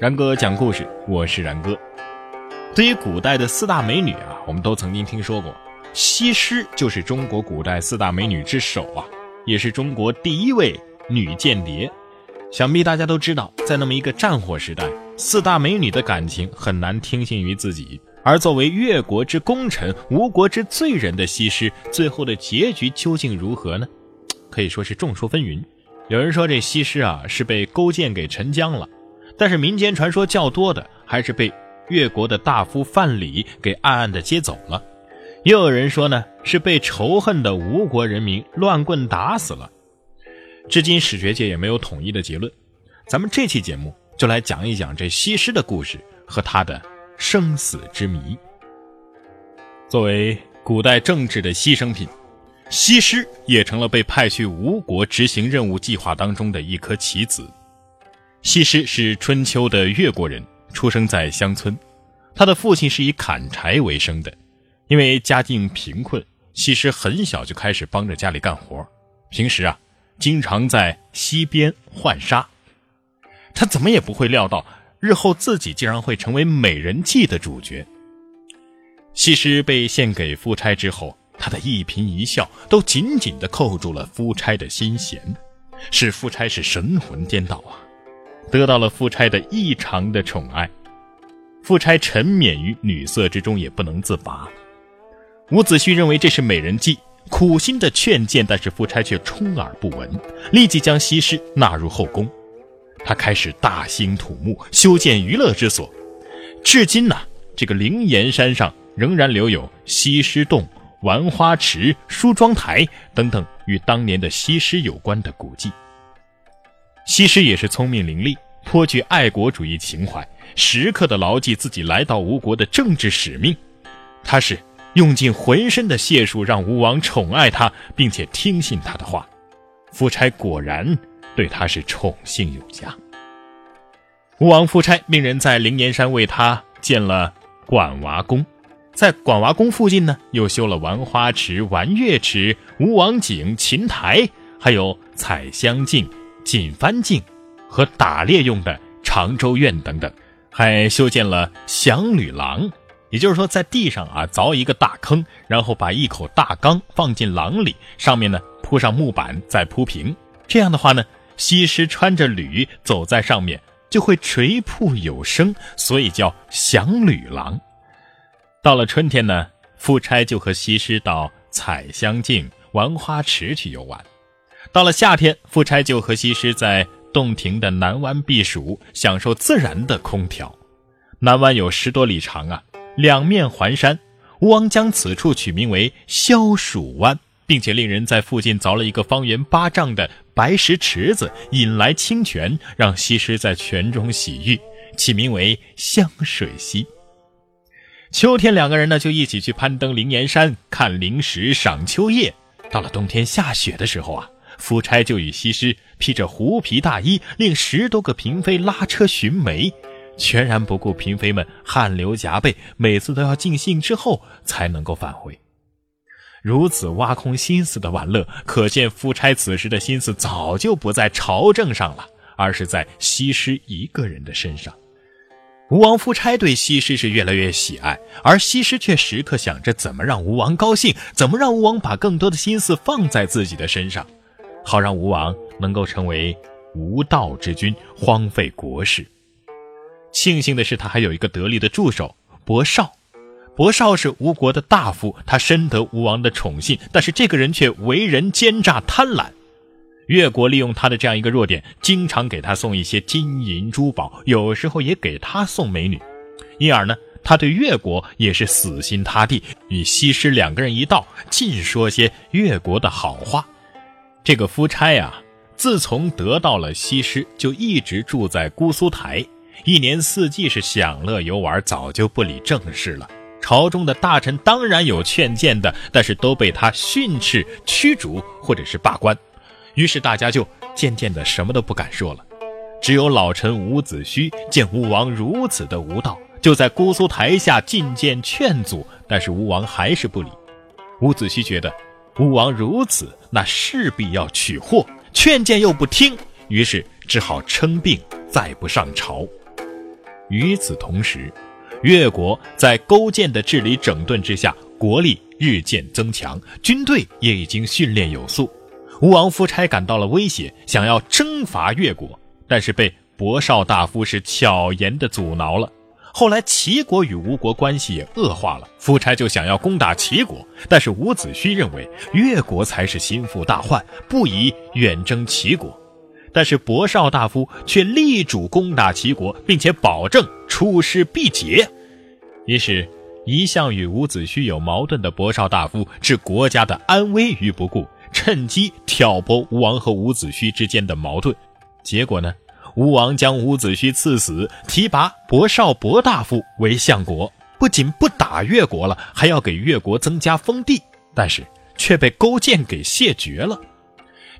然哥讲故事，我是然哥。对于古代的四大美女啊，我们都曾经听说过，西施就是中国古代四大美女之首啊，也是中国第一位女间谍。想必大家都知道，在那么一个战火时代，四大美女的感情很难听信于自己。而作为越国之功臣、吴国之罪人的西施，最后的结局究竟如何呢？可以说是众说纷纭。有人说这西施啊是被勾践给沉江了。但是民间传说较多的还是被越国的大夫范蠡给暗暗的接走了，又有人说呢是被仇恨的吴国人民乱棍打死了。至今史学界也没有统一的结论。咱们这期节目就来讲一讲这西施的故事和她的生死之谜。作为古代政治的牺牲品，西施也成了被派去吴国执行任务计划当中的一颗棋子。西施是春秋的越国人，出生在乡村。他的父亲是以砍柴为生的，因为家境贫困，西施很小就开始帮着家里干活。平时啊，经常在溪边浣纱。他怎么也不会料到，日后自己竟然会成为美人计的主角。西施被献给夫差之后，他的一颦一笑都紧紧地扣住了夫差的心弦，使夫差是神魂颠倒啊。得到了夫差的异常的宠爱，夫差沉湎于女色之中也不能自拔。伍子胥认为这是美人计，苦心的劝谏，但是夫差却充耳不闻，立即将西施纳入后宫。他开始大兴土木，修建娱乐之所。至今呢，这个灵岩山上仍然留有西施洞、玩花池、梳妆台等等与当年的西施有关的古迹。西施也是聪明伶俐，颇具爱国主义情怀，时刻的牢记自己来到吴国的政治使命。他是用尽浑身的解数让吴王宠爱他，并且听信他的话。夫差果然对他是宠幸有加。吴王夫差命人在灵岩山为他建了管娃宫，在管娃宫附近呢，又修了玩花池、玩月池、吴王井、琴台，还有采香镜。锦帆镜和打猎用的长洲院等等，还修建了响旅廊，也就是说，在地上啊凿一个大坑，然后把一口大缸放进廊里，上面呢铺上木板，再铺平。这样的话呢，西施穿着履走在上面，就会垂瀑有声，所以叫响旅廊。到了春天呢，夫差就和西施到采香径、玩花池去游玩。到了夏天，夫差就和西施在洞庭的南湾避暑，享受自然的空调。南湾有十多里长啊，两面环山。吴王将此处取名为消暑湾，并且令人在附近凿了一个方圆八丈的白石池子，引来清泉，让西施在泉中洗浴，起名为香水溪。秋天，两个人呢就一起去攀登灵岩山，看灵石，赏秋叶。到了冬天下雪的时候啊。夫差就与西施披着狐皮大衣，令十多个嫔妃拉车寻梅，全然不顾嫔妃们汗流浃背，每次都要尽兴之后才能够返回。如此挖空心思的玩乐，可见夫差此时的心思早就不在朝政上了，而是在西施一个人的身上。吴王夫差对西施是越来越喜爱，而西施却时刻想着怎么让吴王高兴，怎么让吴王把更多的心思放在自己的身上。好让吴王能够成为无道之君，荒废国事。庆幸的是，他还有一个得力的助手伯少。伯少是吴国的大夫，他深得吴王的宠信，但是这个人却为人奸诈贪婪。越国利用他的这样一个弱点，经常给他送一些金银珠宝，有时候也给他送美女。因而呢，他对越国也是死心塌地，与西施两个人一道，尽说些越国的好话。这个夫差呀，自从得到了西施，就一直住在姑苏台，一年四季是享乐游玩，早就不理政事了。朝中的大臣当然有劝谏的，但是都被他训斥、驱逐或者是罢官，于是大家就渐渐的什么都不敢说了。只有老臣伍子胥见吴王如此的无道，就在姑苏台下进谏劝阻，但是吴王还是不理。伍子胥觉得。吴王如此，那势必要取祸，劝谏又不听，于是只好称病，再不上朝。与此同时，越国在勾践的治理整顿之下，国力日渐增强，军队也已经训练有素。吴王夫差感到了威胁，想要征伐越国，但是被博绍大夫是巧言的阻挠了。后来齐国与吴国关系也恶化了，夫差就想要攻打齐国，但是伍子胥认为越国才是心腹大患，不宜远征齐国。但是博绍大夫却力主攻打齐国，并且保证出师必捷。于是，一向与伍子胥有矛盾的博绍大夫置国家的安危于不顾，趁机挑拨吴王和伍子胥之间的矛盾。结果呢，吴王将伍子胥赐死，提拔伯绍伯大夫为相国，不仅不打越国了，还要给越国增加封地，但是却被勾践给谢绝了。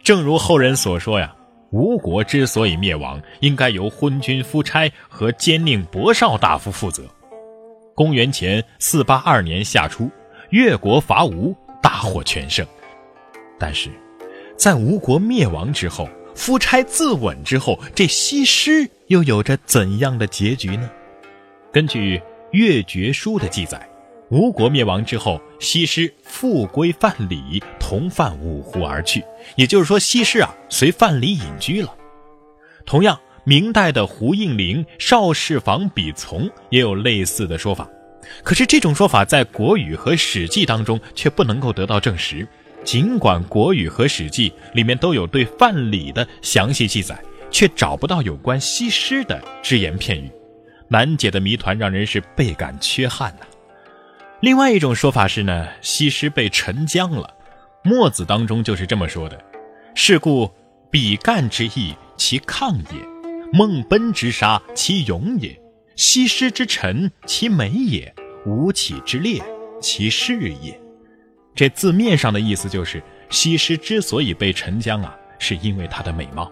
正如后人所说呀。吴国之所以灭亡，应该由昏君夫差和奸佞博绍大夫负责。公元前四八二年夏初，越国伐吴，大获全胜。但是，在吴国灭亡之后，夫差自刎之后，这西施又有着怎样的结局呢？根据《越绝书》的记载。吴国灭亡之后，西施复归范蠡，同范五湖而去。也就是说，西施啊随范蠡隐居了。同样，明代的胡应麟《邵氏房笔从》也有类似的说法。可是这种说法在《国语》和《史记》当中却不能够得到证实。尽管《国语》和《史记》里面都有对范蠡的详细记载，却找不到有关西施的只言片语。难解的谜团让人是倍感缺憾呐。另外一种说法是呢，西施被沉江了，《墨子》当中就是这么说的：“是故比干之义，其抗也；孟奔之杀，其勇也；西施之沉，其美也；吴起之烈，其势也。”这字面上的意思就是，西施之所以被沉江啊，是因为她的美貌。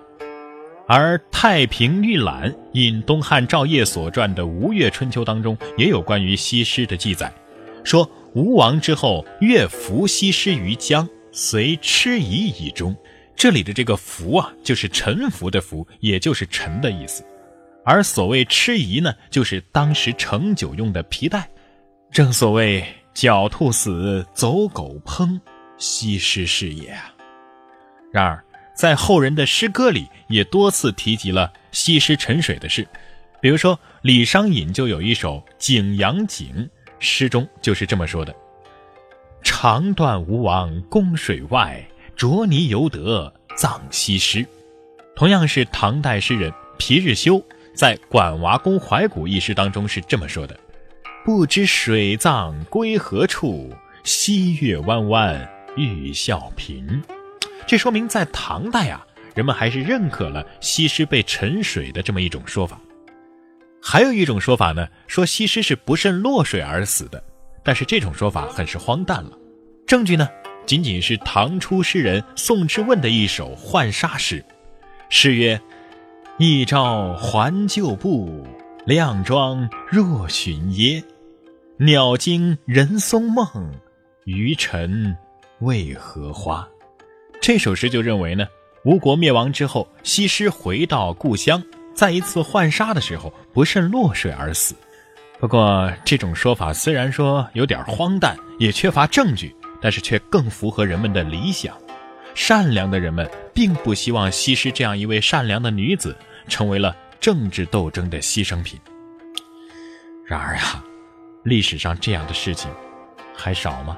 而《太平御览》引东汉赵晔所传的《吴越春秋》当中，也有关于西施的记载。说吴王之后，越服西施于江，随痴夷以终。这里的这个“服”啊，就是臣服的“服”，也就是“臣”的意思。而所谓痴夷呢，就是当时盛酒用的皮带。正所谓“狡兔死，走狗烹”，西施是也。然而，在后人的诗歌里，也多次提及了西施沉水的事。比如说，李商隐就有一首《景阳景》。诗中就是这么说的：“长断吴王宫水外，濯泥犹得葬西施。”同样是唐代诗人皮日休在《管娃宫怀古》一诗当中是这么说的：“不知水葬归何处，西月弯弯玉笑贫。”这说明在唐代啊，人们还是认可了西施被沉水的这么一种说法。还有一种说法呢，说西施是不慎落水而死的，但是这种说法很是荒诞了。证据呢，仅仅是唐初诗人宋之问的一首浣纱诗，诗曰：“一朝还旧步，靓妆若寻耶。鸟惊人松梦，鱼沉为何花？”这首诗就认为呢，吴国灭亡之后，西施回到故乡。在一次浣纱的时候，不慎落水而死。不过，这种说法虽然说有点荒诞，也缺乏证据，但是却更符合人们的理想。善良的人们并不希望西施这样一位善良的女子成为了政治斗争的牺牲品。然而啊，历史上这样的事情还少吗？